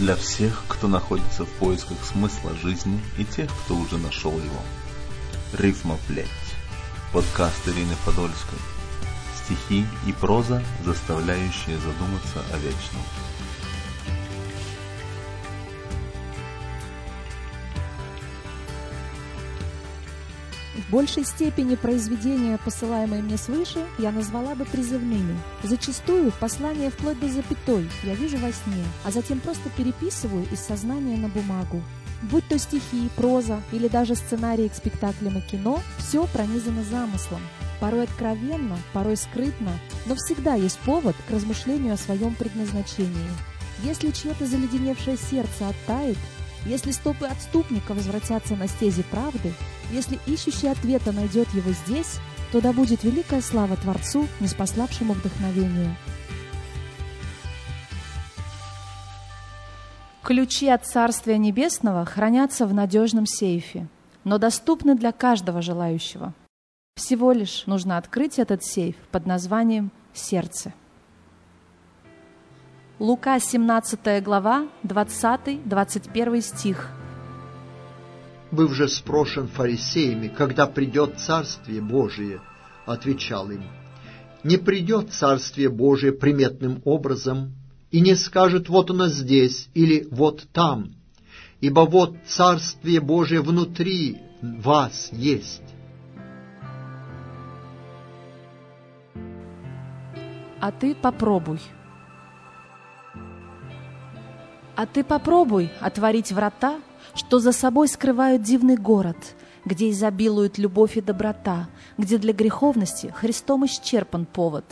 для всех, кто находится в поисках смысла жизни и тех, кто уже нашел его. Рифма плеть. Подкаст Ирины Подольской. Стихи и проза, заставляющие задуматься о вечном. В большей степени произведения, посылаемые мне свыше, я назвала бы призывными. Зачастую послание вплоть до запятой я вижу во сне, а затем просто переписываю из сознания на бумагу. Будь то стихи, проза или даже сценарии к спектаклям и кино, все пронизано замыслом. Порой откровенно, порой скрытно, но всегда есть повод к размышлению о своем предназначении. Если чье-то заледеневшее сердце оттает, если стопы отступника возвратятся на стези правды, если ищущий ответа найдет его здесь, то да будет великая слава Творцу, неспославшему вдохновение. Ключи от Царствия Небесного хранятся в надежном сейфе, но доступны для каждого желающего. Всего лишь нужно открыть этот сейф под названием «Сердце». Лука, 17 глава, 20-21 стих. «Был же спрошен фарисеями, когда придет Царствие Божие?» Отвечал им, «Не придет Царствие Божие приметным образом, и не скажет «вот оно здесь» или «вот там», ибо вот Царствие Божие внутри вас есть». А ты попробуй – а ты попробуй отворить врата, что за собой скрывают дивный город, где изобилуют любовь и доброта, где для греховности Христом исчерпан повод.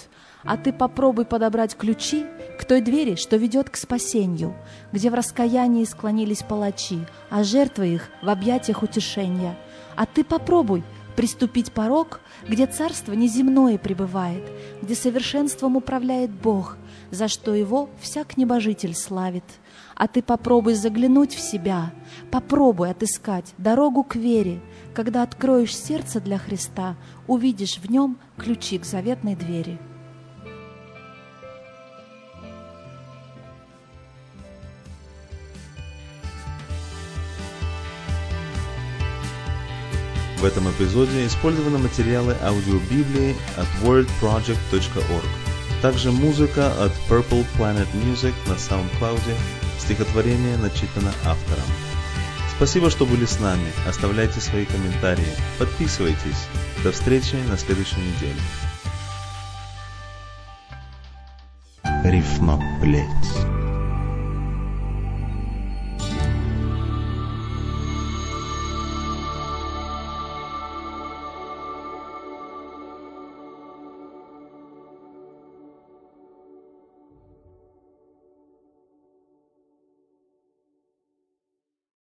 А ты попробуй подобрать ключи к той двери, что ведет к спасению, где в раскаянии склонились палачи, а жертвы их в объятиях утешения. А ты попробуй приступить порог, где царство неземное пребывает, где совершенством управляет Бог, за что его всяк небожитель славит – а ты попробуй заглянуть в себя, попробуй отыскать дорогу к вере. Когда откроешь сердце для Христа, увидишь в нем ключи к заветной двери. В этом эпизоде использованы материалы аудиобиблии от wordproject.org. Также музыка от Purple Planet Music на SoundCloud Стихотворение начитано автором. Спасибо, что были с нами. Оставляйте свои комментарии. Подписывайтесь. До встречи на следующей неделе. Рифма плеть.